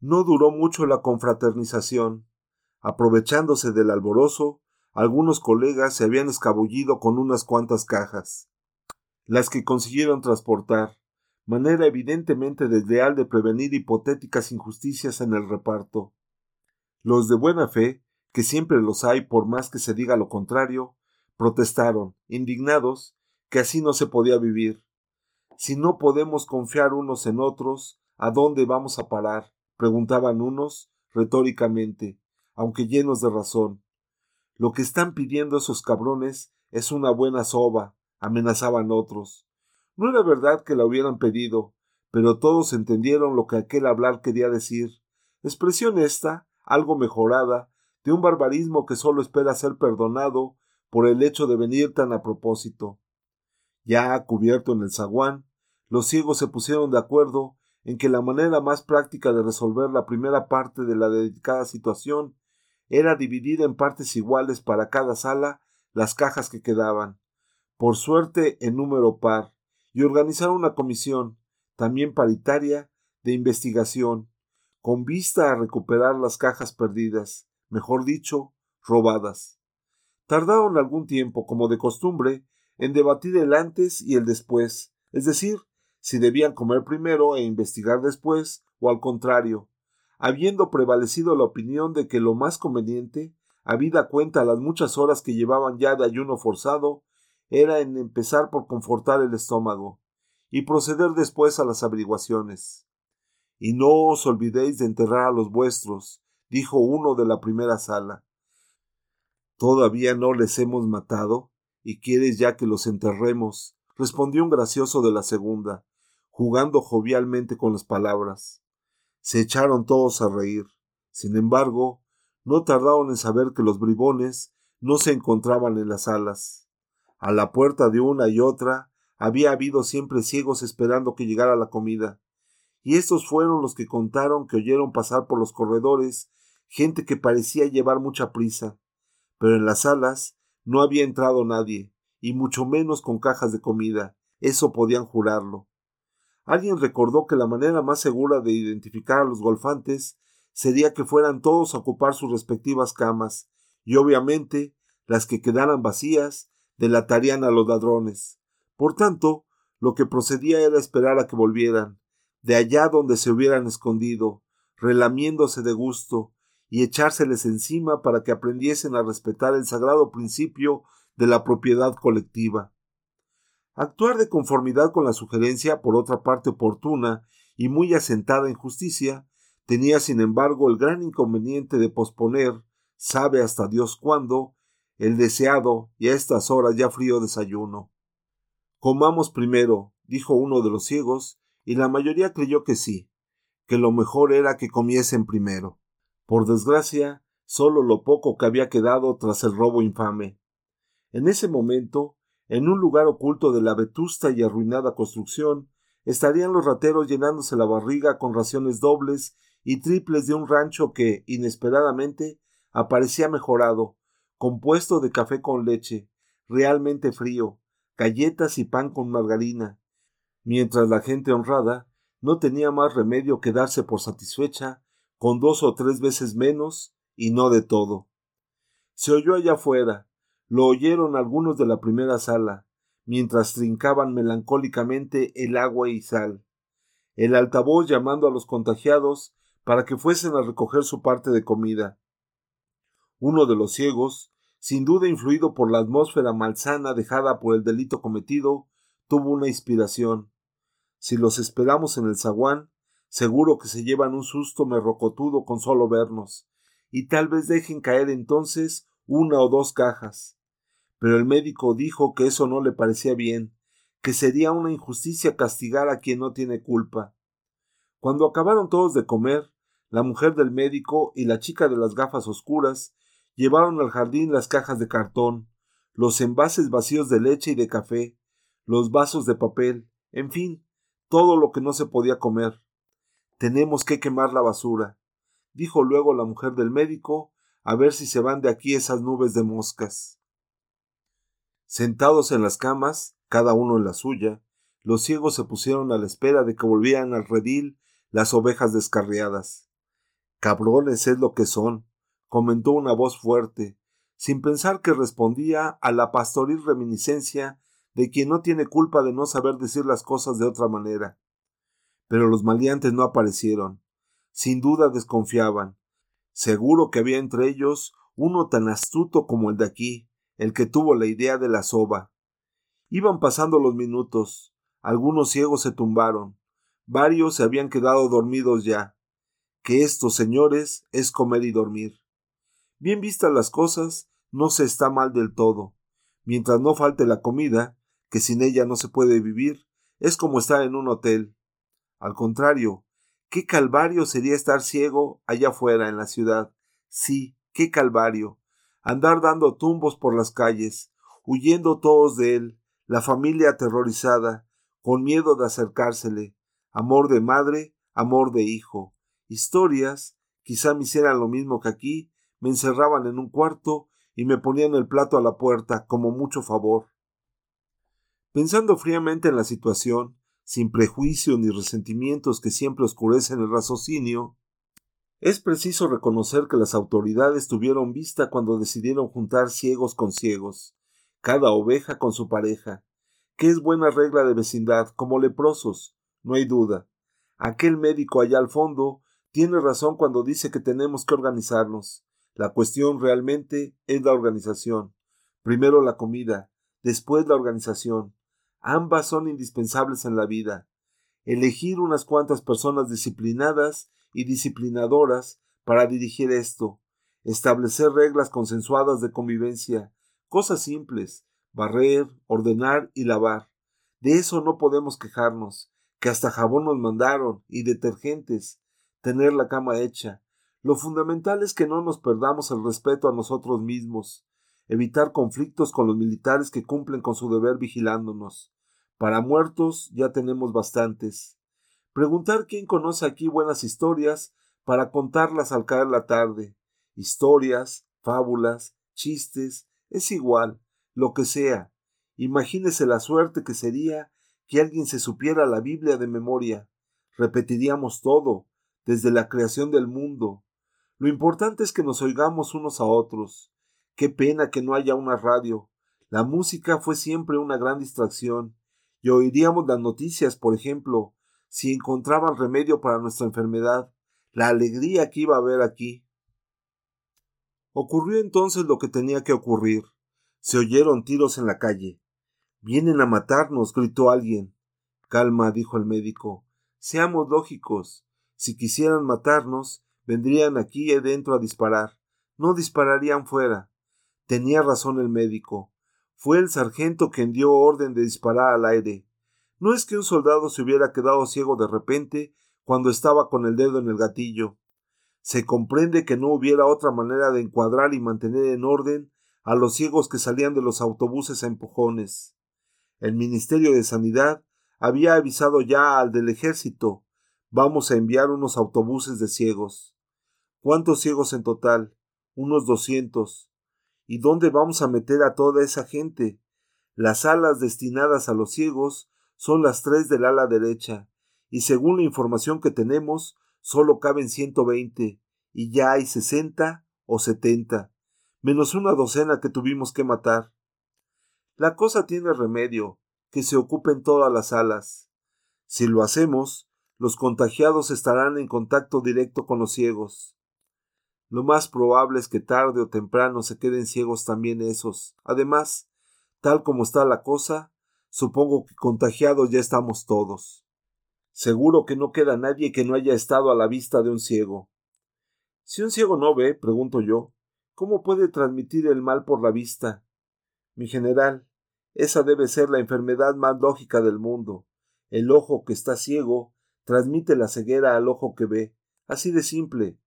No duró mucho la confraternización. Aprovechándose del alborozo, algunos colegas se habían escabullido con unas cuantas cajas, las que consiguieron transportar, manera evidentemente desleal de prevenir hipotéticas injusticias en el reparto. Los de buena fe, que siempre los hay por más que se diga lo contrario, protestaron, indignados, que así no se podía vivir. Si no podemos confiar unos en otros, ¿a dónde vamos a parar? Preguntaban unos retóricamente, aunque llenos de razón. Lo que están pidiendo esos cabrones es una buena soba, amenazaban otros. No era verdad que la hubieran pedido, pero todos entendieron lo que aquel hablar quería decir. Expresión esta, algo mejorada, de un barbarismo que solo espera ser perdonado por el hecho de venir tan a propósito. Ya cubierto en el zaguán, los ciegos se pusieron de acuerdo en que la manera más práctica de resolver la primera parte de la dedicada situación era dividir en partes iguales para cada sala las cajas que quedaban, por suerte en número par, y organizar una comisión, también paritaria, de investigación, con vista a recuperar las cajas perdidas, mejor dicho, robadas. Tardaron algún tiempo, como de costumbre, en debatir el antes y el después, es decir, si debían comer primero e investigar después, o al contrario, habiendo prevalecido la opinión de que lo más conveniente, habida cuenta las muchas horas que llevaban ya de ayuno forzado, era en empezar por confortar el estómago, y proceder después a las averiguaciones. Y no os olvidéis de enterrar a los vuestros, dijo uno de la primera sala. ¿Todavía no les hemos matado? ¿Y quieres ya que los enterremos? Respondió un gracioso de la segunda, jugando jovialmente con las palabras. Se echaron todos a reír. Sin embargo, no tardaron en saber que los bribones no se encontraban en las salas. A la puerta de una y otra había habido siempre ciegos esperando que llegara la comida, y estos fueron los que contaron que oyeron pasar por los corredores gente que parecía llevar mucha prisa, pero en las salas no había entrado nadie, y mucho menos con cajas de comida, eso podían jurarlo. Alguien recordó que la manera más segura de identificar a los golfantes sería que fueran todos a ocupar sus respectivas camas, y obviamente las que quedaran vacías delatarían a los ladrones. Por tanto, lo que procedía era esperar a que volvieran, de allá donde se hubieran escondido, relamiéndose de gusto, y echárseles encima para que aprendiesen a respetar el sagrado principio de la propiedad colectiva. Actuar de conformidad con la sugerencia, por otra parte oportuna y muy asentada en justicia, tenía sin embargo el gran inconveniente de posponer, sabe hasta Dios cuándo, el deseado y a estas horas ya frío desayuno. Comamos primero, dijo uno de los ciegos, y la mayoría creyó que sí, que lo mejor era que comiesen primero. Por desgracia, solo lo poco que había quedado tras el robo infame. En ese momento, en un lugar oculto de la vetusta y arruinada construcción, estarían los rateros llenándose la barriga con raciones dobles y triples de un rancho que, inesperadamente, aparecía mejorado, compuesto de café con leche, realmente frío, galletas y pan con margarina, mientras la gente honrada no tenía más remedio que darse por satisfecha con dos o tres veces menos y no de todo. Se oyó allá afuera, lo oyeron algunos de la primera sala, mientras trincaban melancólicamente el agua y sal. El altavoz llamando a los contagiados para que fuesen a recoger su parte de comida. Uno de los ciegos, sin duda influido por la atmósfera malsana dejada por el delito cometido, tuvo una inspiración. Si los esperamos en el zaguán, seguro que se llevan un susto merrocotudo con solo vernos, y tal vez dejen caer entonces una o dos cajas pero el médico dijo que eso no le parecía bien, que sería una injusticia castigar a quien no tiene culpa. Cuando acabaron todos de comer, la mujer del médico y la chica de las gafas oscuras llevaron al jardín las cajas de cartón, los envases vacíos de leche y de café, los vasos de papel, en fin, todo lo que no se podía comer. Tenemos que quemar la basura, dijo luego la mujer del médico, a ver si se van de aquí esas nubes de moscas. Sentados en las camas, cada uno en la suya, los ciegos se pusieron a la espera de que volvieran al redil las ovejas descarriadas. Cabrones es lo que son, comentó una voz fuerte, sin pensar que respondía a la pastoril reminiscencia de quien no tiene culpa de no saber decir las cosas de otra manera. Pero los maleantes no aparecieron. Sin duda desconfiaban. Seguro que había entre ellos uno tan astuto como el de aquí, el que tuvo la idea de la soba. Iban pasando los minutos. Algunos ciegos se tumbaron. Varios se habían quedado dormidos ya. Que estos señores es comer y dormir. Bien vistas las cosas, no se está mal del todo. Mientras no falte la comida, que sin ella no se puede vivir, es como estar en un hotel. Al contrario, qué calvario sería estar ciego allá afuera en la ciudad. Sí, qué calvario. Andar dando tumbos por las calles, huyendo todos de él, la familia aterrorizada, con miedo de acercársele, amor de madre, amor de hijo. Historias, quizá me hicieran lo mismo que aquí, me encerraban en un cuarto y me ponían el plato a la puerta como mucho favor. Pensando fríamente en la situación, sin prejuicio ni resentimientos que siempre oscurecen el raciocinio, es preciso reconocer que las autoridades tuvieron vista cuando decidieron juntar ciegos con ciegos, cada oveja con su pareja, que es buena regla de vecindad, como leprosos, no hay duda. Aquel médico allá al fondo tiene razón cuando dice que tenemos que organizarnos. La cuestión realmente es la organización. Primero la comida, después la organización. Ambas son indispensables en la vida. Elegir unas cuantas personas disciplinadas y disciplinadoras para dirigir esto, establecer reglas consensuadas de convivencia, cosas simples, barrer, ordenar y lavar. De eso no podemos quejarnos, que hasta jabón nos mandaron y detergentes, tener la cama hecha. Lo fundamental es que no nos perdamos el respeto a nosotros mismos, evitar conflictos con los militares que cumplen con su deber vigilándonos. Para muertos ya tenemos bastantes. Preguntar quién conoce aquí buenas historias para contarlas al caer la tarde. Historias, fábulas, chistes, es igual, lo que sea. Imagínese la suerte que sería que alguien se supiera la Biblia de memoria. Repetiríamos todo, desde la creación del mundo. Lo importante es que nos oigamos unos a otros. Qué pena que no haya una radio. La música fue siempre una gran distracción, y oiríamos las noticias, por ejemplo, si encontraban remedio para nuestra enfermedad, la alegría que iba a haber aquí. Ocurrió entonces lo que tenía que ocurrir. Se oyeron tiros en la calle. Vienen a matarnos, gritó alguien. Calma, dijo el médico. Seamos lógicos. Si quisieran matarnos, vendrían aquí adentro a disparar. No dispararían fuera. Tenía razón el médico. Fue el sargento quien dio orden de disparar al aire. No es que un soldado se hubiera quedado ciego de repente cuando estaba con el dedo en el gatillo. Se comprende que no hubiera otra manera de encuadrar y mantener en orden a los ciegos que salían de los autobuses a empujones. El Ministerio de Sanidad había avisado ya al del ejército vamos a enviar unos autobuses de ciegos. ¿Cuántos ciegos en total? Unos doscientos. ¿Y dónde vamos a meter a toda esa gente? Las alas destinadas a los ciegos son las tres del ala derecha, y según la información que tenemos, solo caben ciento veinte, y ya hay sesenta o setenta, menos una docena que tuvimos que matar. La cosa tiene remedio, que se ocupen todas las alas. Si lo hacemos, los contagiados estarán en contacto directo con los ciegos. Lo más probable es que tarde o temprano se queden ciegos también esos. Además, tal como está la cosa, supongo que contagiados ya estamos todos. Seguro que no queda nadie que no haya estado a la vista de un ciego. Si un ciego no ve, pregunto yo, ¿cómo puede transmitir el mal por la vista? Mi general, esa debe ser la enfermedad más lógica del mundo. El ojo que está ciego transmite la ceguera al ojo que ve. Así de simple.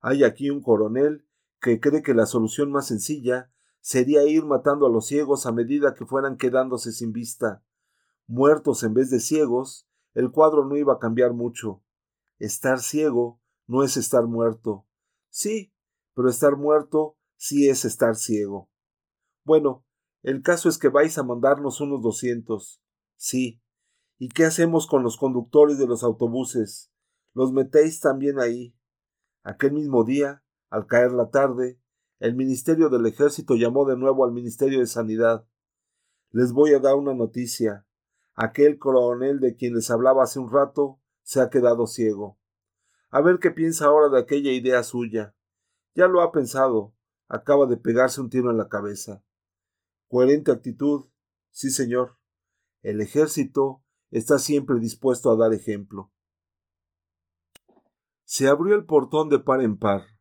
Hay aquí un coronel que cree que la solución más sencilla sería ir matando a los ciegos a medida que fueran quedándose sin vista. Muertos en vez de ciegos, el cuadro no iba a cambiar mucho. Estar ciego no es estar muerto. Sí, pero estar muerto sí es estar ciego. Bueno, el caso es que vais a mandarnos unos doscientos. Sí. ¿Y qué hacemos con los conductores de los autobuses? ¿Los metéis también ahí? Aquel mismo día, al caer la tarde, el Ministerio del Ejército llamó de nuevo al Ministerio de Sanidad. Les voy a dar una noticia. Aquel coronel de quien les hablaba hace un rato se ha quedado ciego. A ver qué piensa ahora de aquella idea suya. Ya lo ha pensado. Acaba de pegarse un tiro en la cabeza. Coherente actitud. Sí, señor. El ejército está siempre dispuesto a dar ejemplo. Se abrió el portón de par en par.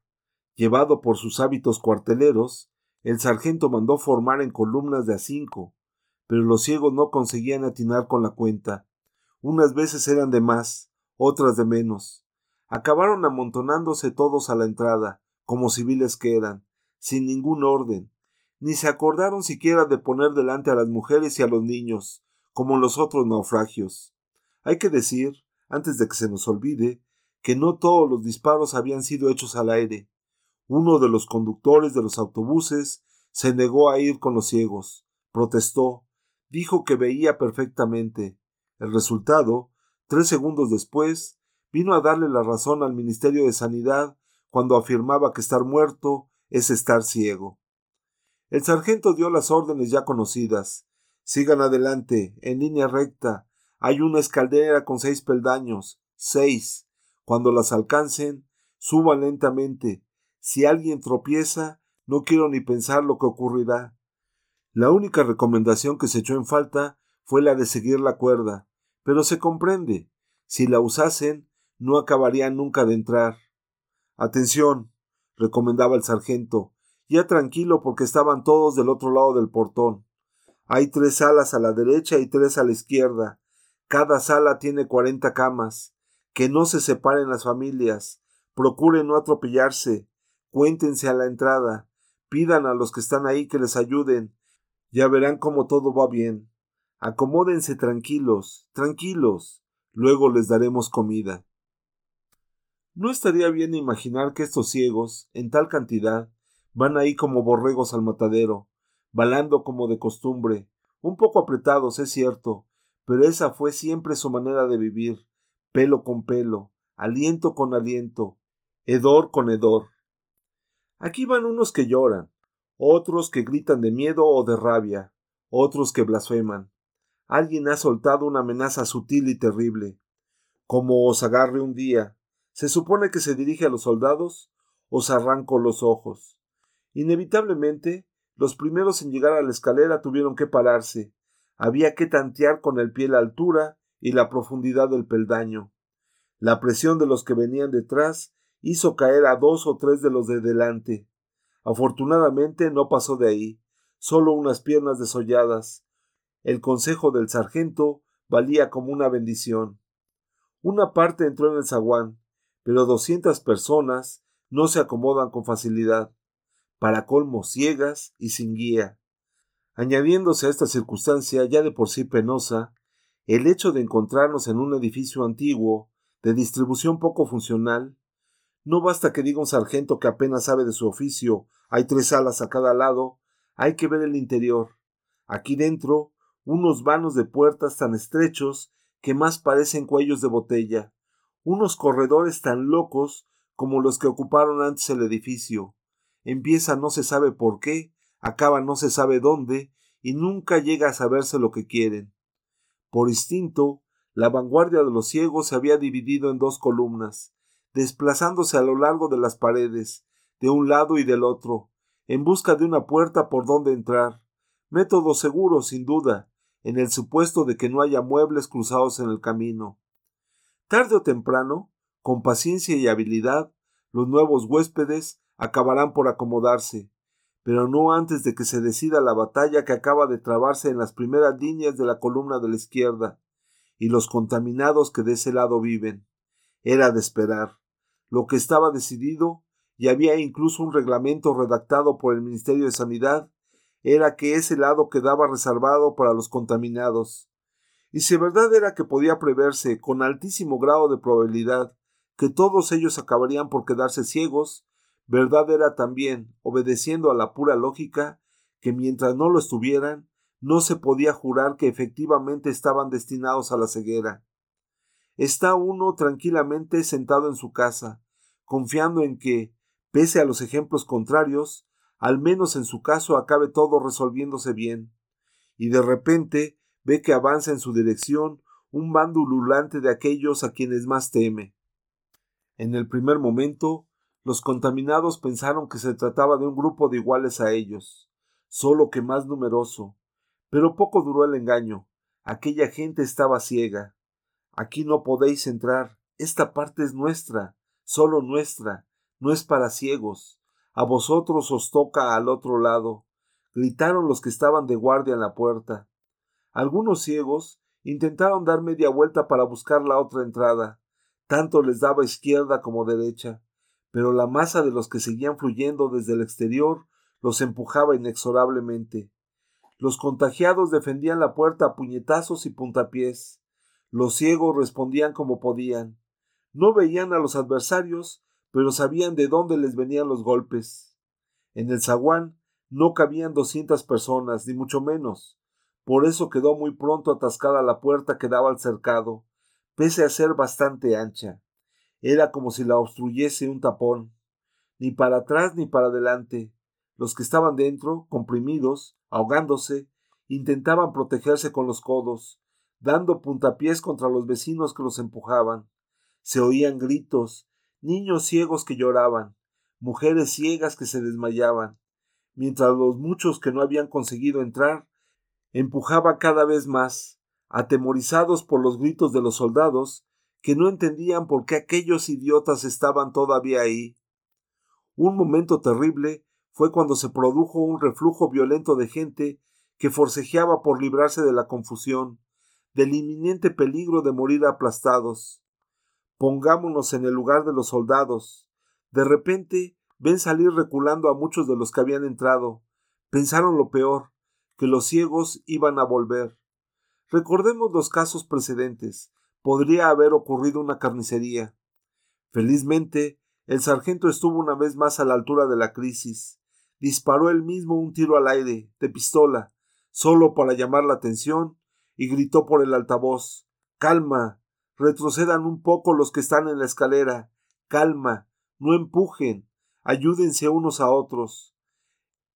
Llevado por sus hábitos cuarteleros, el sargento mandó formar en columnas de a cinco, pero los ciegos no conseguían atinar con la cuenta. Unas veces eran de más, otras de menos. Acabaron amontonándose todos a la entrada, como civiles que eran, sin ningún orden, ni se acordaron siquiera de poner delante a las mujeres y a los niños, como los otros naufragios. Hay que decir, antes de que se nos olvide, que no todos los disparos habían sido hechos al aire. Uno de los conductores de los autobuses se negó a ir con los ciegos, protestó, dijo que veía perfectamente. El resultado, tres segundos después, vino a darle la razón al Ministerio de Sanidad cuando afirmaba que estar muerto es estar ciego. El sargento dio las órdenes ya conocidas. Sigan adelante, en línea recta. Hay una escaldera con seis peldaños. Seis. Cuando las alcancen, suban lentamente. Si alguien tropieza, no quiero ni pensar lo que ocurrirá. La única recomendación que se echó en falta fue la de seguir la cuerda, pero se comprende. Si la usasen, no acabarían nunca de entrar. Atención, recomendaba el sargento, ya tranquilo porque estaban todos del otro lado del portón. Hay tres salas a la derecha y tres a la izquierda. Cada sala tiene cuarenta camas. Que no se separen las familias. Procuren no atropellarse. Cuéntense a la entrada. Pidan a los que están ahí que les ayuden. Ya verán cómo todo va bien. Acomódense tranquilos, tranquilos. Luego les daremos comida. No estaría bien imaginar que estos ciegos, en tal cantidad, Van ahí como borregos al matadero, balando como de costumbre, un poco apretados, es cierto, pero esa fue siempre su manera de vivir, pelo con pelo, aliento con aliento, hedor con hedor. Aquí van unos que lloran, otros que gritan de miedo o de rabia, otros que blasfeman. Alguien ha soltado una amenaza sutil y terrible. Como os agarre un día, se supone que se dirige a los soldados, os arranco los ojos. Inevitablemente, los primeros en llegar a la escalera tuvieron que pararse. Había que tantear con el pie la altura y la profundidad del peldaño. La presión de los que venían detrás hizo caer a dos o tres de los de delante. Afortunadamente no pasó de ahí, solo unas piernas desolladas. El consejo del sargento valía como una bendición. Una parte entró en el zaguán, pero doscientas personas no se acomodan con facilidad para colmo ciegas y sin guía. Añadiéndose a esta circunstancia ya de por sí penosa, el hecho de encontrarnos en un edificio antiguo, de distribución poco funcional, no basta que diga un sargento que apenas sabe de su oficio, hay tres salas a cada lado, hay que ver el interior. Aquí dentro, unos vanos de puertas tan estrechos que más parecen cuellos de botella, unos corredores tan locos como los que ocuparon antes el edificio, empieza no se sabe por qué, acaba no se sabe dónde, y nunca llega a saberse lo que quieren. Por instinto, la vanguardia de los ciegos se había dividido en dos columnas, desplazándose a lo largo de las paredes, de un lado y del otro, en busca de una puerta por donde entrar. Método seguro, sin duda, en el supuesto de que no haya muebles cruzados en el camino. Tarde o temprano, con paciencia y habilidad, los nuevos huéspedes acabarán por acomodarse, pero no antes de que se decida la batalla que acaba de trabarse en las primeras líneas de la columna de la izquierda, y los contaminados que de ese lado viven. Era de esperar. Lo que estaba decidido, y había incluso un reglamento redactado por el Ministerio de Sanidad, era que ese lado quedaba reservado para los contaminados. Y si verdad era que podía preverse con altísimo grado de probabilidad que todos ellos acabarían por quedarse ciegos, Verdad era también, obedeciendo a la pura lógica, que mientras no lo estuvieran, no se podía jurar que efectivamente estaban destinados a la ceguera. Está uno tranquilamente sentado en su casa, confiando en que, pese a los ejemplos contrarios, al menos en su caso acabe todo resolviéndose bien. Y de repente ve que avanza en su dirección un bando ululante de aquellos a quienes más teme. En el primer momento, los contaminados pensaron que se trataba de un grupo de iguales a ellos, solo que más numeroso. Pero poco duró el engaño. Aquella gente estaba ciega. Aquí no podéis entrar. Esta parte es nuestra, solo nuestra, no es para ciegos. A vosotros os toca al otro lado. gritaron los que estaban de guardia en la puerta. Algunos ciegos intentaron dar media vuelta para buscar la otra entrada. Tanto les daba izquierda como derecha, pero la masa de los que seguían fluyendo desde el exterior los empujaba inexorablemente. Los contagiados defendían la puerta a puñetazos y puntapiés. Los ciegos respondían como podían. No veían a los adversarios, pero sabían de dónde les venían los golpes. En el zaguán no cabían doscientas personas, ni mucho menos. Por eso quedó muy pronto atascada la puerta que daba al cercado, pese a ser bastante ancha. Era como si la obstruyese un tapón. Ni para atrás ni para adelante. Los que estaban dentro, comprimidos, ahogándose, intentaban protegerse con los codos, dando puntapiés contra los vecinos que los empujaban. Se oían gritos, niños ciegos que lloraban, mujeres ciegas que se desmayaban, mientras los muchos que no habían conseguido entrar empujaba cada vez más, atemorizados por los gritos de los soldados, que no entendían por qué aquellos idiotas estaban todavía ahí. Un momento terrible fue cuando se produjo un reflujo violento de gente que forcejeaba por librarse de la confusión, del inminente peligro de morir aplastados. Pongámonos en el lugar de los soldados. De repente ven salir reculando a muchos de los que habían entrado. Pensaron lo peor, que los ciegos iban a volver. Recordemos los casos precedentes. Podría haber ocurrido una carnicería. Felizmente, el sargento estuvo una vez más a la altura de la crisis. Disparó él mismo un tiro al aire, de pistola, solo para llamar la atención, y gritó por el altavoz Calma. Retrocedan un poco los que están en la escalera. Calma. No empujen. Ayúdense unos a otros.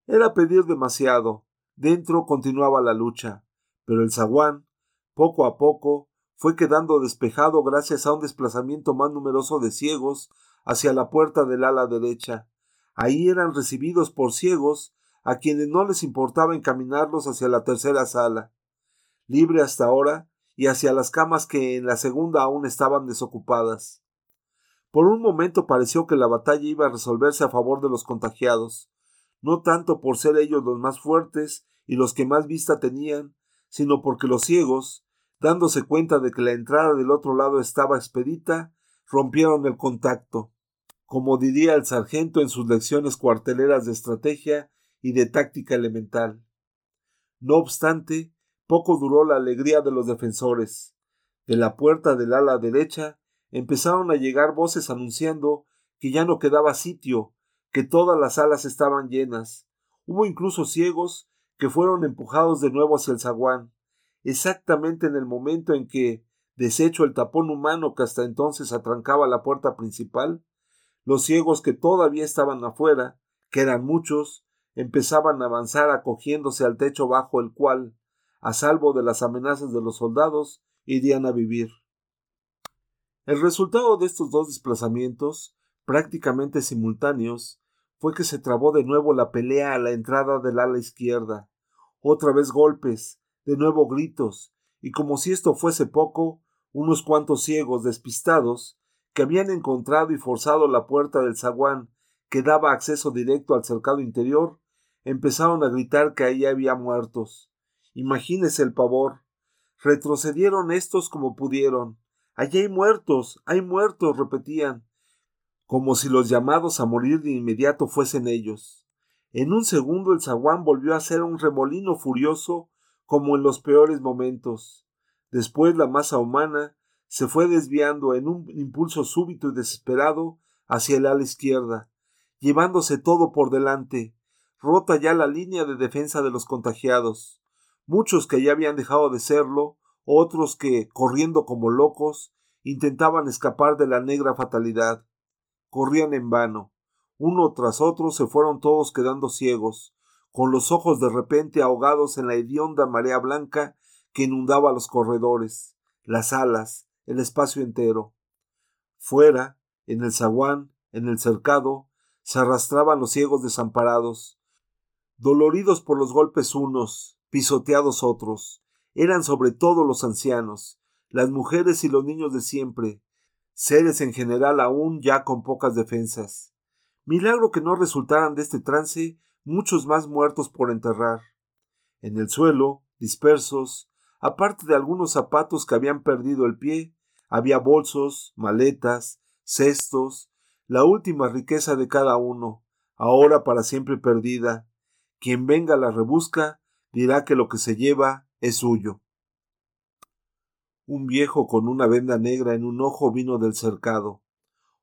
Era pedir demasiado. Dentro continuaba la lucha, pero el zaguán, poco a poco, fue quedando despejado gracias a un desplazamiento más numeroso de ciegos hacia la puerta del ala derecha. Ahí eran recibidos por ciegos a quienes no les importaba encaminarlos hacia la tercera sala, libre hasta ahora, y hacia las camas que en la segunda aún estaban desocupadas. Por un momento pareció que la batalla iba a resolverse a favor de los contagiados, no tanto por ser ellos los más fuertes y los que más vista tenían, sino porque los ciegos, dándose cuenta de que la entrada del otro lado estaba expedita, rompieron el contacto, como diría el sargento en sus lecciones cuarteleras de estrategia y de táctica elemental. No obstante, poco duró la alegría de los defensores. De la puerta del ala derecha empezaron a llegar voces anunciando que ya no quedaba sitio, que todas las alas estaban llenas. Hubo incluso ciegos que fueron empujados de nuevo hacia el zaguán, exactamente en el momento en que, deshecho el tapón humano que hasta entonces atrancaba la puerta principal, los ciegos que todavía estaban afuera, que eran muchos, empezaban a avanzar acogiéndose al techo bajo el cual, a salvo de las amenazas de los soldados, irían a vivir. El resultado de estos dos desplazamientos, prácticamente simultáneos, fue que se trabó de nuevo la pelea a la entrada del ala izquierda, otra vez golpes, de nuevo gritos, y como si esto fuese poco, unos cuantos ciegos despistados, que habían encontrado y forzado la puerta del zaguán que daba acceso directo al cercado interior, empezaron a gritar que ahí había muertos. Imagínese el pavor. Retrocedieron estos como pudieron. Allí hay muertos, hay muertos, repetían, como si los llamados a morir de inmediato fuesen ellos. En un segundo el zaguán volvió a ser un remolino furioso como en los peores momentos. Después la masa humana se fue desviando en un impulso súbito y desesperado hacia el ala izquierda, llevándose todo por delante, rota ya la línea de defensa de los contagiados, muchos que ya habían dejado de serlo, otros que, corriendo como locos, intentaban escapar de la negra fatalidad. corrían en vano. Uno tras otro se fueron todos quedando ciegos, con los ojos de repente ahogados en la hedionda marea blanca que inundaba los corredores, las alas, el espacio entero. Fuera, en el zaguán, en el cercado, se arrastraban los ciegos desamparados, doloridos por los golpes unos, pisoteados otros. Eran sobre todo los ancianos, las mujeres y los niños de siempre, seres en general aún ya con pocas defensas. Milagro que no resultaran de este trance muchos más muertos por enterrar. En el suelo, dispersos, aparte de algunos zapatos que habían perdido el pie, había bolsos, maletas, cestos, la última riqueza de cada uno, ahora para siempre perdida. Quien venga la rebusca dirá que lo que se lleva es suyo. Un viejo con una venda negra en un ojo vino del cercado.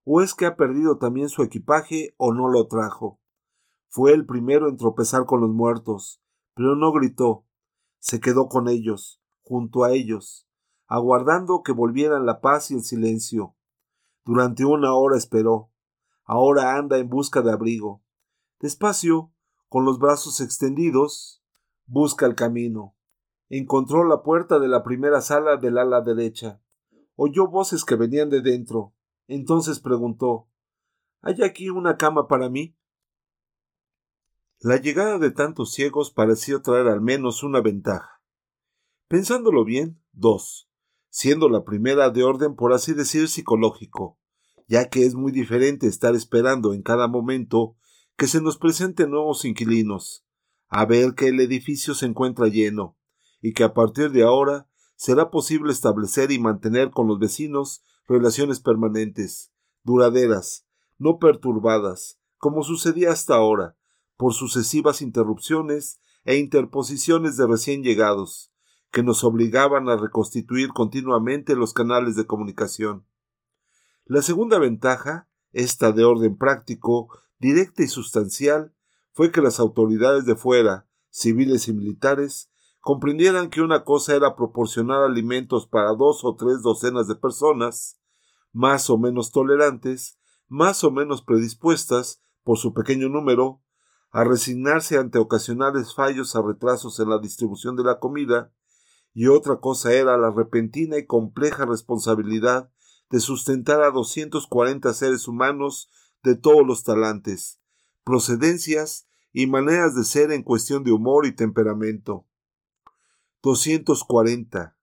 O es que ha perdido también su equipaje o no lo trajo. Fue el primero en tropezar con los muertos, pero no gritó. Se quedó con ellos, junto a ellos, aguardando que volvieran la paz y el silencio. Durante una hora esperó. Ahora anda en busca de abrigo. Despacio, con los brazos extendidos, busca el camino. Encontró la puerta de la primera sala del ala derecha. Oyó voces que venían de dentro. Entonces preguntó ¿Hay aquí una cama para mí? La llegada de tantos ciegos pareció traer al menos una ventaja. Pensándolo bien, dos, siendo la primera de orden por así decir psicológico, ya que es muy diferente estar esperando en cada momento que se nos presenten nuevos inquilinos, a ver que el edificio se encuentra lleno, y que a partir de ahora será posible establecer y mantener con los vecinos relaciones permanentes, duraderas, no perturbadas, como sucedía hasta ahora, por sucesivas interrupciones e interposiciones de recién llegados, que nos obligaban a reconstituir continuamente los canales de comunicación. La segunda ventaja, esta de orden práctico, directa y sustancial, fue que las autoridades de fuera, civiles y militares, comprendieran que una cosa era proporcionar alimentos para dos o tres docenas de personas, más o menos tolerantes, más o menos predispuestas, por su pequeño número, a resignarse ante ocasionales fallos a retrasos en la distribución de la comida, y otra cosa era la repentina y compleja responsabilidad de sustentar a 240 seres humanos de todos los talantes, procedencias y maneras de ser en cuestión de humor y temperamento. 240.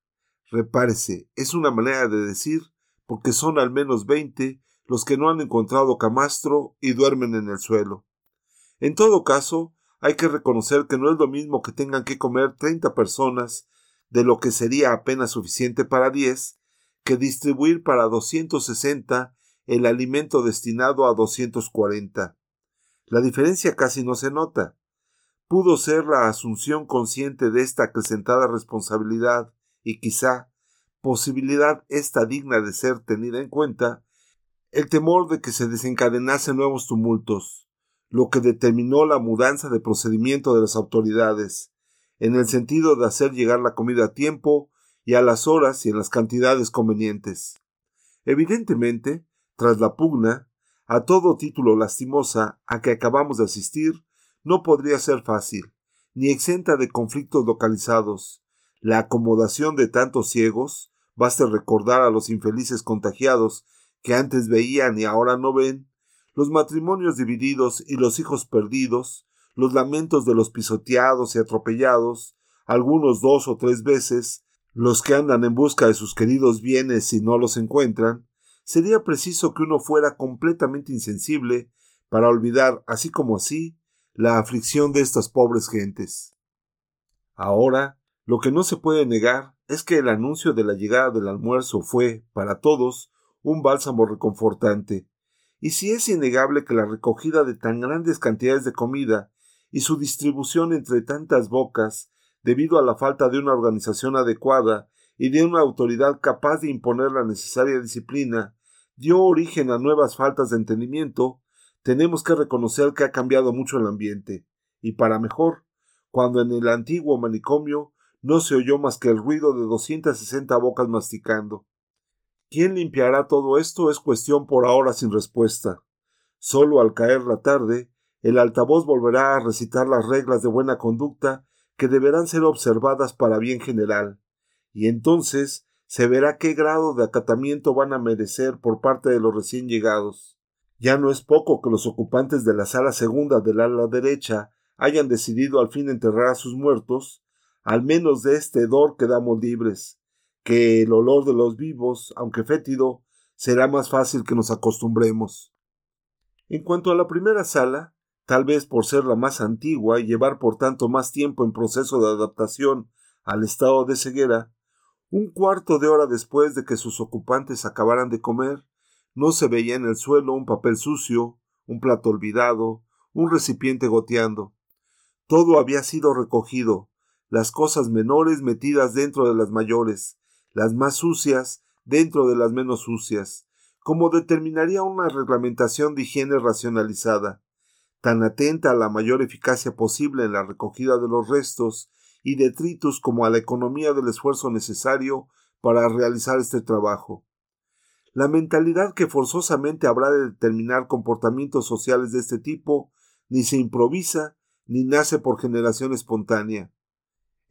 Repárese, es una manera de decir porque son al menos veinte los que no han encontrado camastro y duermen en el suelo. En todo caso, hay que reconocer que no es lo mismo que tengan que comer treinta personas de lo que sería apenas suficiente para diez, que distribuir para doscientos sesenta el alimento destinado a doscientos cuarenta. La diferencia casi no se nota. Pudo ser la asunción consciente de esta acrecentada responsabilidad y quizá posibilidad esta digna de ser tenida en cuenta, el temor de que se desencadenasen nuevos tumultos, lo que determinó la mudanza de procedimiento de las autoridades, en el sentido de hacer llegar la comida a tiempo y a las horas y en las cantidades convenientes. Evidentemente, tras la pugna, a todo título lastimosa a que acabamos de asistir, no podría ser fácil, ni exenta de conflictos localizados. La acomodación de tantos ciegos, baste recordar a los infelices contagiados que antes veían y ahora no ven, los matrimonios divididos y los hijos perdidos, los lamentos de los pisoteados y atropellados, algunos dos o tres veces, los que andan en busca de sus queridos bienes y no los encuentran, sería preciso que uno fuera completamente insensible para olvidar, así como así, la aflicción de estas pobres gentes. Ahora, lo que no se puede negar es que el anuncio de la llegada del almuerzo fue, para todos, un bálsamo reconfortante, y si es innegable que la recogida de tan grandes cantidades de comida y su distribución entre tantas bocas, debido a la falta de una organización adecuada y de una autoridad capaz de imponer la necesaria disciplina, dio origen a nuevas faltas de entendimiento, tenemos que reconocer que ha cambiado mucho el ambiente, y para mejor, cuando en el antiguo manicomio no se oyó más que el ruido de doscientas sesenta bocas masticando. ¿Quién limpiará todo esto? Es cuestión por ahora sin respuesta. Solo al caer la tarde, el altavoz volverá a recitar las reglas de buena conducta que deberán ser observadas para bien general, y entonces se verá qué grado de acatamiento van a merecer por parte de los recién llegados. Ya no es poco que los ocupantes de la sala segunda del ala derecha hayan decidido al fin enterrar a sus muertos, al menos de este hedor quedamos libres, que el olor de los vivos, aunque fétido, será más fácil que nos acostumbremos. En cuanto a la primera sala, tal vez por ser la más antigua y llevar por tanto más tiempo en proceso de adaptación al estado de ceguera, un cuarto de hora después de que sus ocupantes acabaran de comer, no se veía en el suelo un papel sucio, un plato olvidado, un recipiente goteando. Todo había sido recogido, las cosas menores metidas dentro de las mayores, las más sucias dentro de las menos sucias, como determinaría una reglamentación de higiene racionalizada, tan atenta a la mayor eficacia posible en la recogida de los restos y detritus como a la economía del esfuerzo necesario para realizar este trabajo. La mentalidad que forzosamente habrá de determinar comportamientos sociales de este tipo ni se improvisa ni nace por generación espontánea.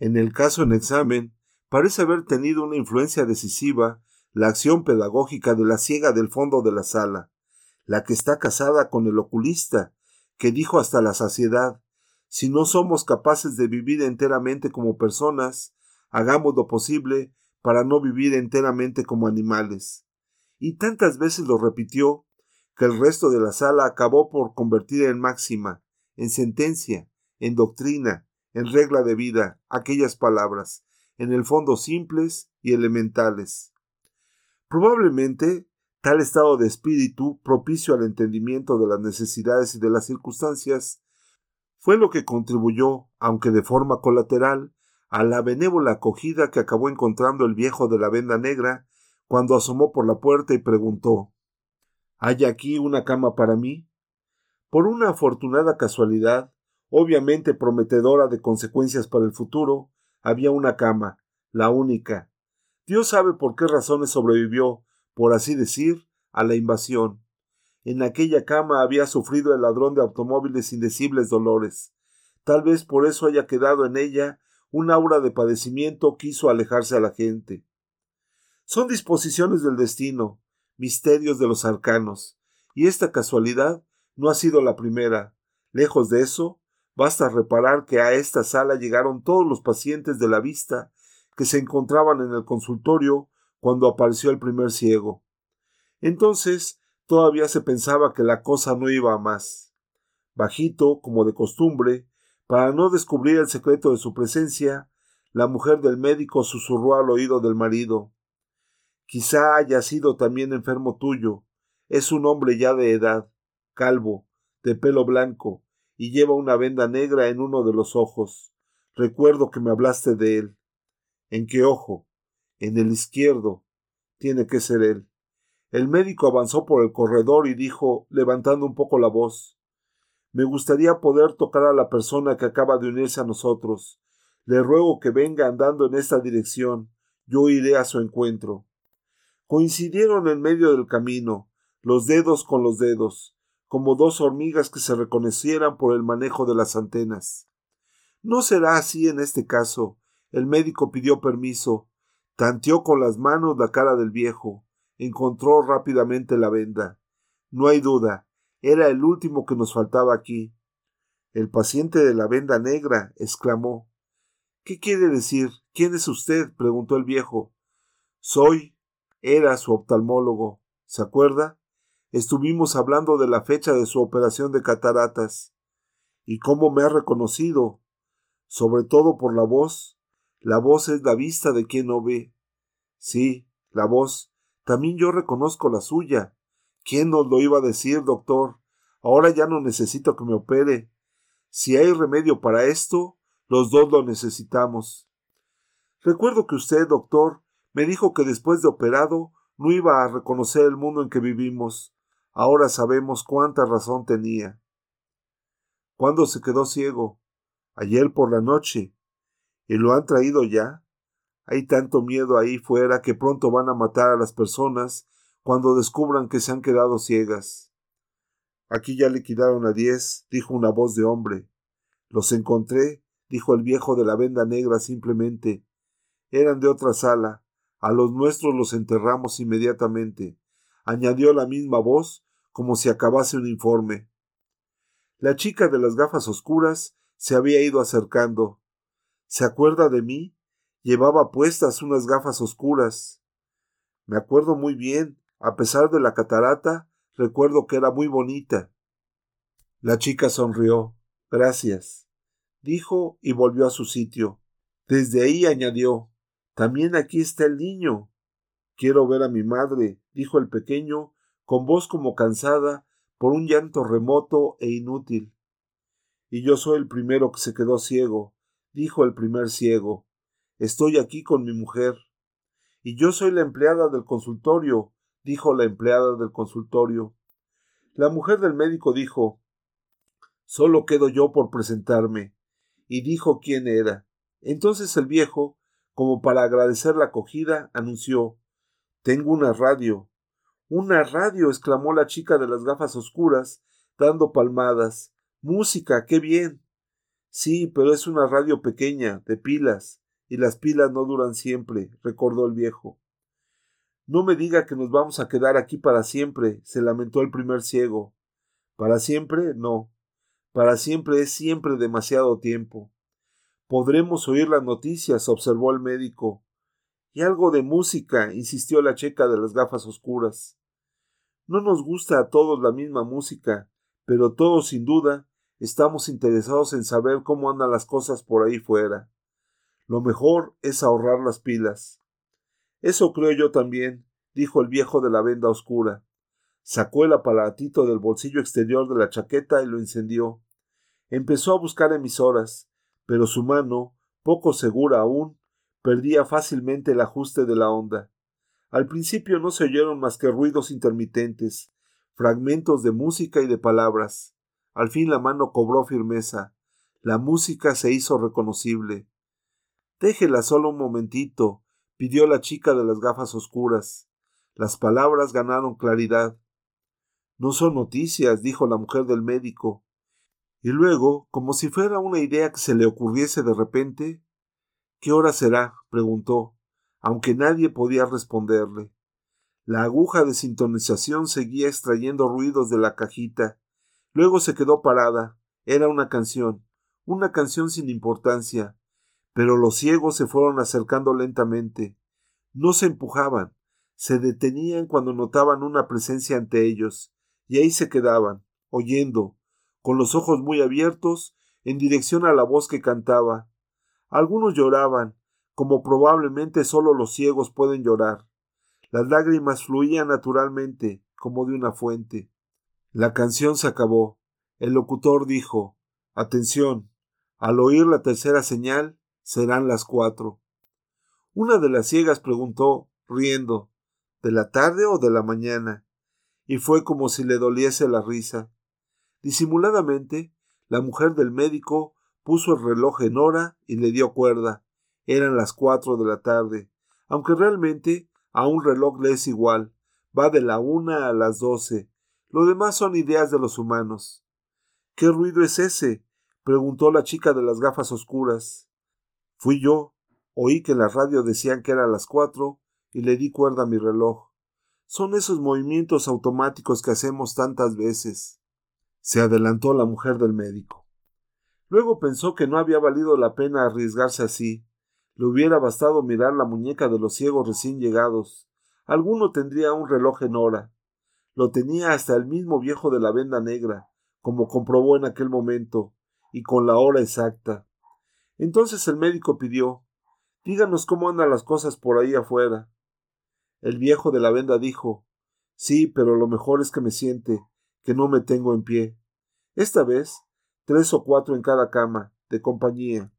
En el caso en examen, parece haber tenido una influencia decisiva la acción pedagógica de la ciega del fondo de la sala, la que está casada con el oculista, que dijo hasta la saciedad si no somos capaces de vivir enteramente como personas, hagamos lo posible para no vivir enteramente como animales y tantas veces lo repitió que el resto de la sala acabó por convertir en máxima, en sentencia, en doctrina, en regla de vida aquellas palabras, en el fondo simples y elementales. Probablemente tal estado de espíritu, propicio al entendimiento de las necesidades y de las circunstancias, fue lo que contribuyó, aunque de forma colateral, a la benévola acogida que acabó encontrando el viejo de la venda negra cuando asomó por la puerta y preguntó ¿Hay aquí una cama para mí? Por una afortunada casualidad, obviamente prometedora de consecuencias para el futuro, había una cama, la única. Dios sabe por qué razones sobrevivió, por así decir, a la invasión. En aquella cama había sufrido el ladrón de automóviles indecibles dolores. Tal vez por eso haya quedado en ella un aura de padecimiento quiso alejarse a la gente. Son disposiciones del destino, misterios de los arcanos, y esta casualidad no ha sido la primera. Lejos de eso, basta reparar que a esta sala llegaron todos los pacientes de la vista que se encontraban en el consultorio cuando apareció el primer ciego. Entonces todavía se pensaba que la cosa no iba a más. Bajito, como de costumbre, para no descubrir el secreto de su presencia, la mujer del médico susurró al oído del marido Quizá haya sido también enfermo tuyo. Es un hombre ya de edad, calvo, de pelo blanco, y lleva una venda negra en uno de los ojos. Recuerdo que me hablaste de él. ¿En qué ojo? En el izquierdo. Tiene que ser él. El médico avanzó por el corredor y dijo, levantando un poco la voz Me gustaría poder tocar a la persona que acaba de unirse a nosotros. Le ruego que venga andando en esta dirección. Yo iré a su encuentro. Coincidieron en medio del camino, los dedos con los dedos, como dos hormigas que se reconocieran por el manejo de las antenas. No será así en este caso. El médico pidió permiso, tanteó con las manos la cara del viejo, encontró rápidamente la venda. No hay duda, era el último que nos faltaba aquí. El paciente de la venda negra exclamó. ¿Qué quiere decir? ¿Quién es usted? preguntó el viejo. Soy, era su oftalmólogo. ¿Se acuerda? Estuvimos hablando de la fecha de su operación de cataratas. ¿Y cómo me ha reconocido? Sobre todo por la voz. La voz es la vista de quien no ve. Sí, la voz. También yo reconozco la suya. ¿Quién nos lo iba a decir, doctor? Ahora ya no necesito que me opere. Si hay remedio para esto, los dos lo necesitamos. Recuerdo que usted, doctor, me dijo que después de operado no iba a reconocer el mundo en que vivimos. Ahora sabemos cuánta razón tenía. ¿Cuándo se quedó ciego? Ayer por la noche. ¿Y lo han traído ya? Hay tanto miedo ahí fuera que pronto van a matar a las personas cuando descubran que se han quedado ciegas. Aquí ya liquidaron a diez, dijo una voz de hombre. Los encontré, dijo el viejo de la venda negra simplemente. Eran de otra sala. A los nuestros los enterramos inmediatamente, añadió la misma voz, como si acabase un informe. La chica de las gafas oscuras se había ido acercando. ¿Se acuerda de mí? Llevaba puestas unas gafas oscuras. Me acuerdo muy bien. A pesar de la catarata, recuerdo que era muy bonita. La chica sonrió. Gracias. dijo y volvió a su sitio. Desde ahí añadió También aquí está el niño. Quiero ver a mi madre, dijo el pequeño, con voz como cansada por un llanto remoto e inútil. Y yo soy el primero que se quedó ciego, dijo el primer ciego. Estoy aquí con mi mujer. Y yo soy la empleada del consultorio, dijo la empleada del consultorio. La mujer del médico dijo Solo quedo yo por presentarme. y dijo quién era. Entonces el viejo, como para agradecer la acogida, anunció Tengo una radio. Una radio. exclamó la chica de las gafas oscuras, dando palmadas. Música. qué bien. Sí, pero es una radio pequeña, de pilas, y las pilas no duran siempre, recordó el viejo. No me diga que nos vamos a quedar aquí para siempre, se lamentó el primer ciego. ¿Para siempre? No. Para siempre es siempre demasiado tiempo. Podremos oír las noticias, observó el médico. Y algo de música, insistió la checa de las gafas oscuras. No nos gusta a todos la misma música, pero todos sin duda estamos interesados en saber cómo andan las cosas por ahí fuera. Lo mejor es ahorrar las pilas. Eso creo yo también, dijo el viejo de la venda oscura. Sacó el aparatito del bolsillo exterior de la chaqueta y lo encendió. Empezó a buscar emisoras, pero su mano, poco segura aún, perdía fácilmente el ajuste de la onda. Al principio no se oyeron más que ruidos intermitentes, fragmentos de música y de palabras. Al fin la mano cobró firmeza. La música se hizo reconocible. Déjela solo un momentito, pidió la chica de las gafas oscuras. Las palabras ganaron claridad. No son noticias, dijo la mujer del médico. Y luego, como si fuera una idea que se le ocurriese de repente, ¿Qué hora será? preguntó, aunque nadie podía responderle. La aguja de sintonización seguía extrayendo ruidos de la cajita. Luego se quedó parada. Era una canción, una canción sin importancia, pero los ciegos se fueron acercando lentamente. No se empujaban, se detenían cuando notaban una presencia ante ellos, y ahí se quedaban, oyendo, con los ojos muy abiertos, en dirección a la voz que cantaba. Algunos lloraban, como probablemente solo los ciegos pueden llorar. Las lágrimas fluían naturalmente, como de una fuente. La canción se acabó. El locutor dijo Atención. Al oír la tercera señal, serán las cuatro. Una de las ciegas preguntó, riendo, ¿de la tarde o de la mañana? Y fue como si le doliese la risa. Disimuladamente, la mujer del médico puso el reloj en hora y le dio cuerda. Eran las cuatro de la tarde, aunque realmente a un reloj le es igual, va de la una a las doce. Lo demás son ideas de los humanos. ¿Qué ruido es ese? preguntó la chica de las gafas oscuras. Fui yo. Oí que la radio decían que era las cuatro y le di cuerda a mi reloj. Son esos movimientos automáticos que hacemos tantas veces. Se adelantó la mujer del médico. Luego pensó que no había valido la pena arriesgarse así. Le hubiera bastado mirar la muñeca de los ciegos recién llegados. Alguno tendría un reloj en hora. Lo tenía hasta el mismo viejo de la venda negra, como comprobó en aquel momento, y con la hora exacta. Entonces el médico pidió Díganos cómo andan las cosas por ahí afuera. El viejo de la venda dijo Sí, pero lo mejor es que me siente, que no me tengo en pie. Esta vez, tres o cuatro en cada cama, de compañía.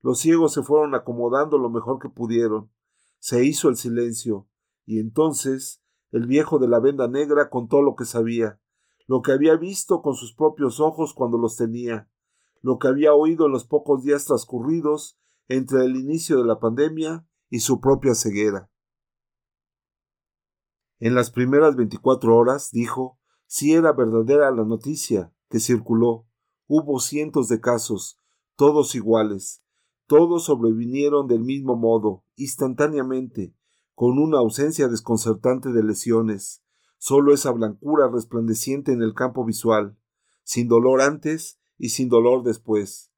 Los ciegos se fueron acomodando lo mejor que pudieron. Se hizo el silencio, y entonces el viejo de la venda negra contó lo que sabía, lo que había visto con sus propios ojos cuando los tenía, lo que había oído en los pocos días transcurridos entre el inicio de la pandemia y su propia ceguera. En las primeras veinticuatro horas, dijo, si era verdadera la noticia que circuló. Hubo cientos de casos, todos iguales. Todos sobrevinieron del mismo modo, instantáneamente, con una ausencia desconcertante de lesiones, solo esa blancura resplandeciente en el campo visual, sin dolor antes y sin dolor después.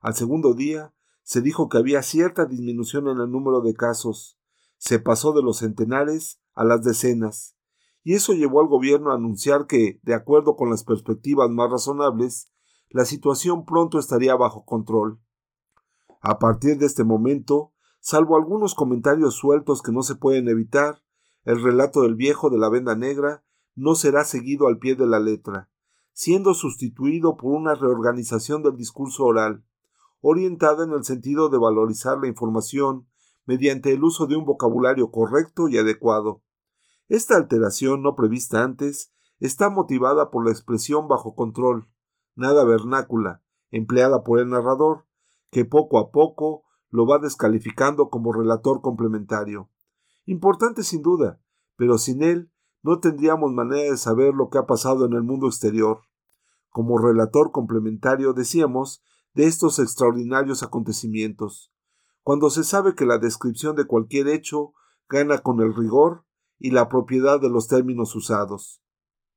Al segundo día se dijo que había cierta disminución en el número de casos. Se pasó de los centenares a las decenas. Y eso llevó al gobierno a anunciar que, de acuerdo con las perspectivas más razonables, la situación pronto estaría bajo control. A partir de este momento, salvo algunos comentarios sueltos que no se pueden evitar, el relato del viejo de la venda negra no será seguido al pie de la letra, siendo sustituido por una reorganización del discurso oral, orientada en el sentido de valorizar la información mediante el uso de un vocabulario correcto y adecuado. Esta alteración no prevista antes está motivada por la expresión bajo control, nada vernácula, empleada por el narrador, que poco a poco lo va descalificando como relator complementario. Importante sin duda, pero sin él no tendríamos manera de saber lo que ha pasado en el mundo exterior. Como relator complementario decíamos de estos extraordinarios acontecimientos, cuando se sabe que la descripción de cualquier hecho gana con el rigor y la propiedad de los términos usados.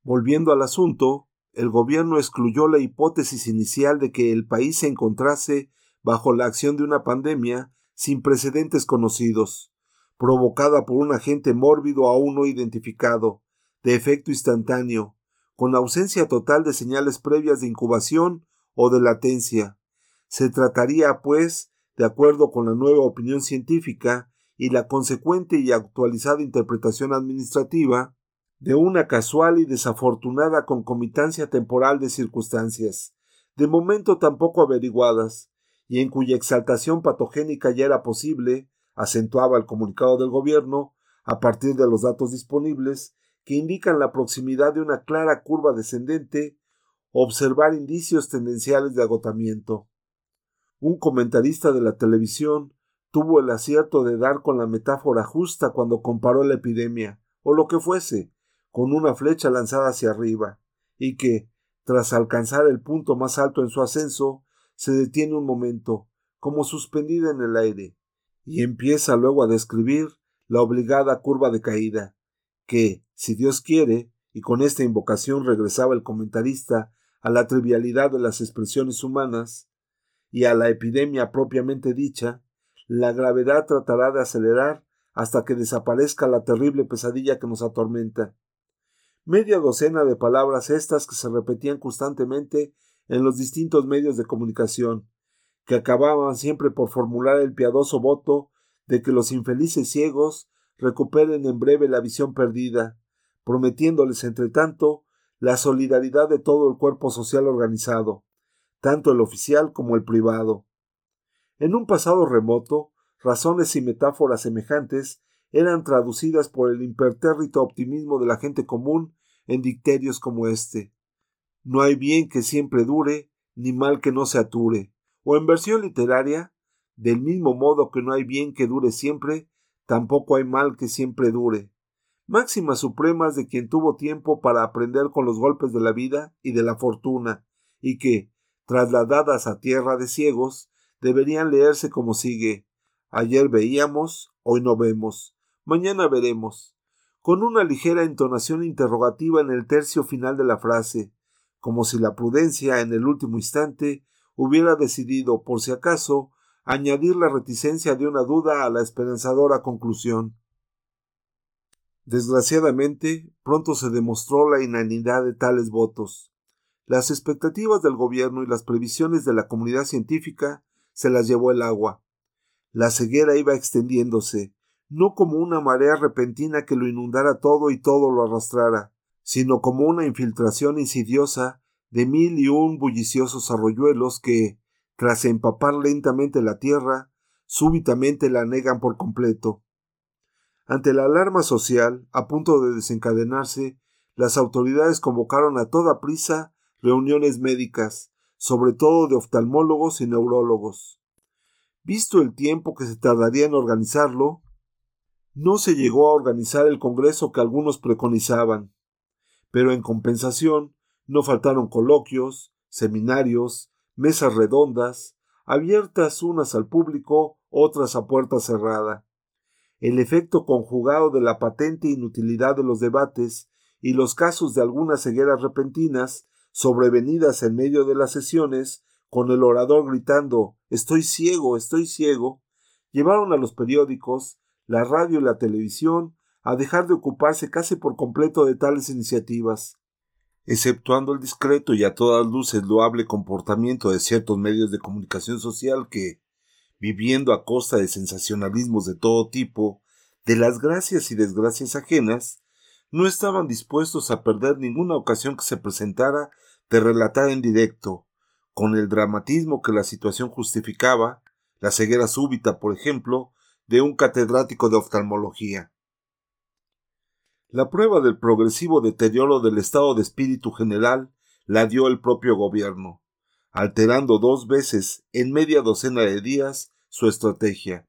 Volviendo al asunto, el gobierno excluyó la hipótesis inicial de que el país se encontrase bajo la acción de una pandemia sin precedentes conocidos, provocada por un agente mórbido aún no identificado, de efecto instantáneo, con ausencia total de señales previas de incubación o de latencia. Se trataría, pues, de acuerdo con la nueva opinión científica y la consecuente y actualizada interpretación administrativa, de una casual y desafortunada concomitancia temporal de circunstancias, de momento tampoco averiguadas, y en cuya exaltación patogénica ya era posible, acentuaba el comunicado del gobierno, a partir de los datos disponibles, que indican la proximidad de una clara curva descendente, observar indicios tendenciales de agotamiento. Un comentarista de la televisión tuvo el acierto de dar con la metáfora justa cuando comparó la epidemia, o lo que fuese, con una flecha lanzada hacia arriba, y que, tras alcanzar el punto más alto en su ascenso, se detiene un momento, como suspendida en el aire, y empieza luego a describir la obligada curva de caída, que, si Dios quiere, y con esta invocación regresaba el comentarista a la trivialidad de las expresiones humanas, y a la epidemia propiamente dicha, la gravedad tratará de acelerar hasta que desaparezca la terrible pesadilla que nos atormenta. Media docena de palabras estas que se repetían constantemente en los distintos medios de comunicación, que acababan siempre por formular el piadoso voto de que los infelices ciegos recuperen en breve la visión perdida, prometiéndoles, entre tanto, la solidaridad de todo el cuerpo social organizado tanto el oficial como el privado. En un pasado remoto, razones y metáforas semejantes eran traducidas por el impertérrito optimismo de la gente común en dicterios como este. No hay bien que siempre dure, ni mal que no se ature. O en versión literaria, del mismo modo que no hay bien que dure siempre, tampoco hay mal que siempre dure. Máximas supremas de quien tuvo tiempo para aprender con los golpes de la vida y de la fortuna, y que, trasladadas a tierra de ciegos, deberían leerse como sigue. Ayer veíamos, hoy no vemos, mañana veremos, con una ligera entonación interrogativa en el tercio final de la frase, como si la prudencia en el último instante hubiera decidido, por si acaso, añadir la reticencia de una duda a la esperanzadora conclusión. Desgraciadamente, pronto se demostró la inanidad de tales votos. Las expectativas del gobierno y las previsiones de la comunidad científica se las llevó el agua. La ceguera iba extendiéndose, no como una marea repentina que lo inundara todo y todo lo arrastrara, sino como una infiltración insidiosa de mil y un bulliciosos arroyuelos que, tras empapar lentamente la tierra, súbitamente la negan por completo. Ante la alarma social, a punto de desencadenarse, las autoridades convocaron a toda prisa reuniones médicas, sobre todo de oftalmólogos y neurólogos. Visto el tiempo que se tardaría en organizarlo, no se llegó a organizar el Congreso que algunos preconizaban. pero en compensación no faltaron coloquios, seminarios, mesas redondas, abiertas unas al público, otras a puerta cerrada. El efecto conjugado de la patente inutilidad de los debates y los casos de algunas cegueras repentinas sobrevenidas en medio de las sesiones, con el orador gritando Estoy ciego, estoy ciego, llevaron a los periódicos, la radio y la televisión a dejar de ocuparse casi por completo de tales iniciativas. Exceptuando el discreto y a todas luces loable comportamiento de ciertos medios de comunicación social que, viviendo a costa de sensacionalismos de todo tipo, de las gracias y desgracias ajenas, no estaban dispuestos a perder ninguna ocasión que se presentara de relatar en directo, con el dramatismo que la situación justificaba, la ceguera súbita, por ejemplo, de un catedrático de oftalmología. La prueba del progresivo deterioro del estado de espíritu general la dio el propio gobierno, alterando dos veces en media docena de días su estrategia.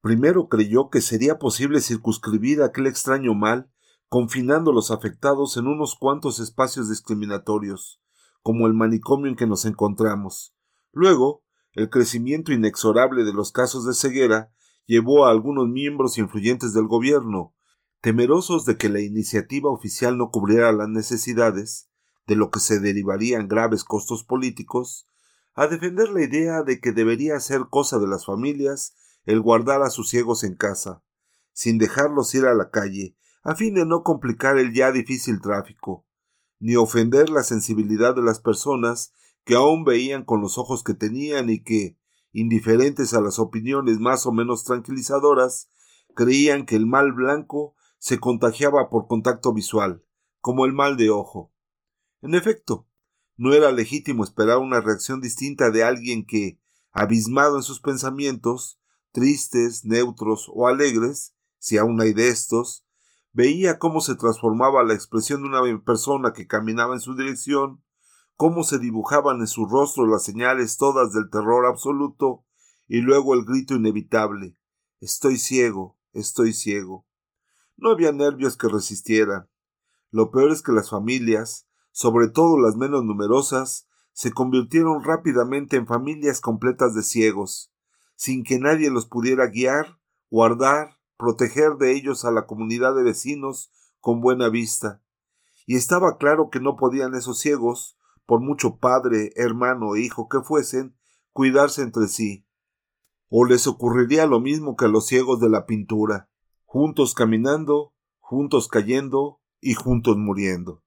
Primero creyó que sería posible circunscribir aquel extraño mal, confinando a los afectados en unos cuantos espacios discriminatorios, como el manicomio en que nos encontramos. Luego, el crecimiento inexorable de los casos de ceguera llevó a algunos miembros influyentes del gobierno, temerosos de que la iniciativa oficial no cubriera las necesidades, de lo que se derivarían graves costos políticos, a defender la idea de que debería ser cosa de las familias el guardar a sus ciegos en casa, sin dejarlos ir a la calle, a fin de no complicar el ya difícil tráfico, ni ofender la sensibilidad de las personas que aún veían con los ojos que tenían y que, indiferentes a las opiniones más o menos tranquilizadoras, creían que el mal blanco se contagiaba por contacto visual, como el mal de ojo. En efecto, no era legítimo esperar una reacción distinta de alguien que, abismado en sus pensamientos, tristes, neutros o alegres, si aún hay de estos, veía cómo se transformaba la expresión de una persona que caminaba en su dirección, cómo se dibujaban en su rostro las señales todas del terror absoluto, y luego el grito inevitable Estoy ciego, estoy ciego. No había nervios que resistieran. Lo peor es que las familias, sobre todo las menos numerosas, se convirtieron rápidamente en familias completas de ciegos, sin que nadie los pudiera guiar, guardar, proteger de ellos a la comunidad de vecinos con buena vista. Y estaba claro que no podían esos ciegos, por mucho padre, hermano e hijo que fuesen, cuidarse entre sí. O les ocurriría lo mismo que a los ciegos de la pintura juntos caminando, juntos cayendo y juntos muriendo.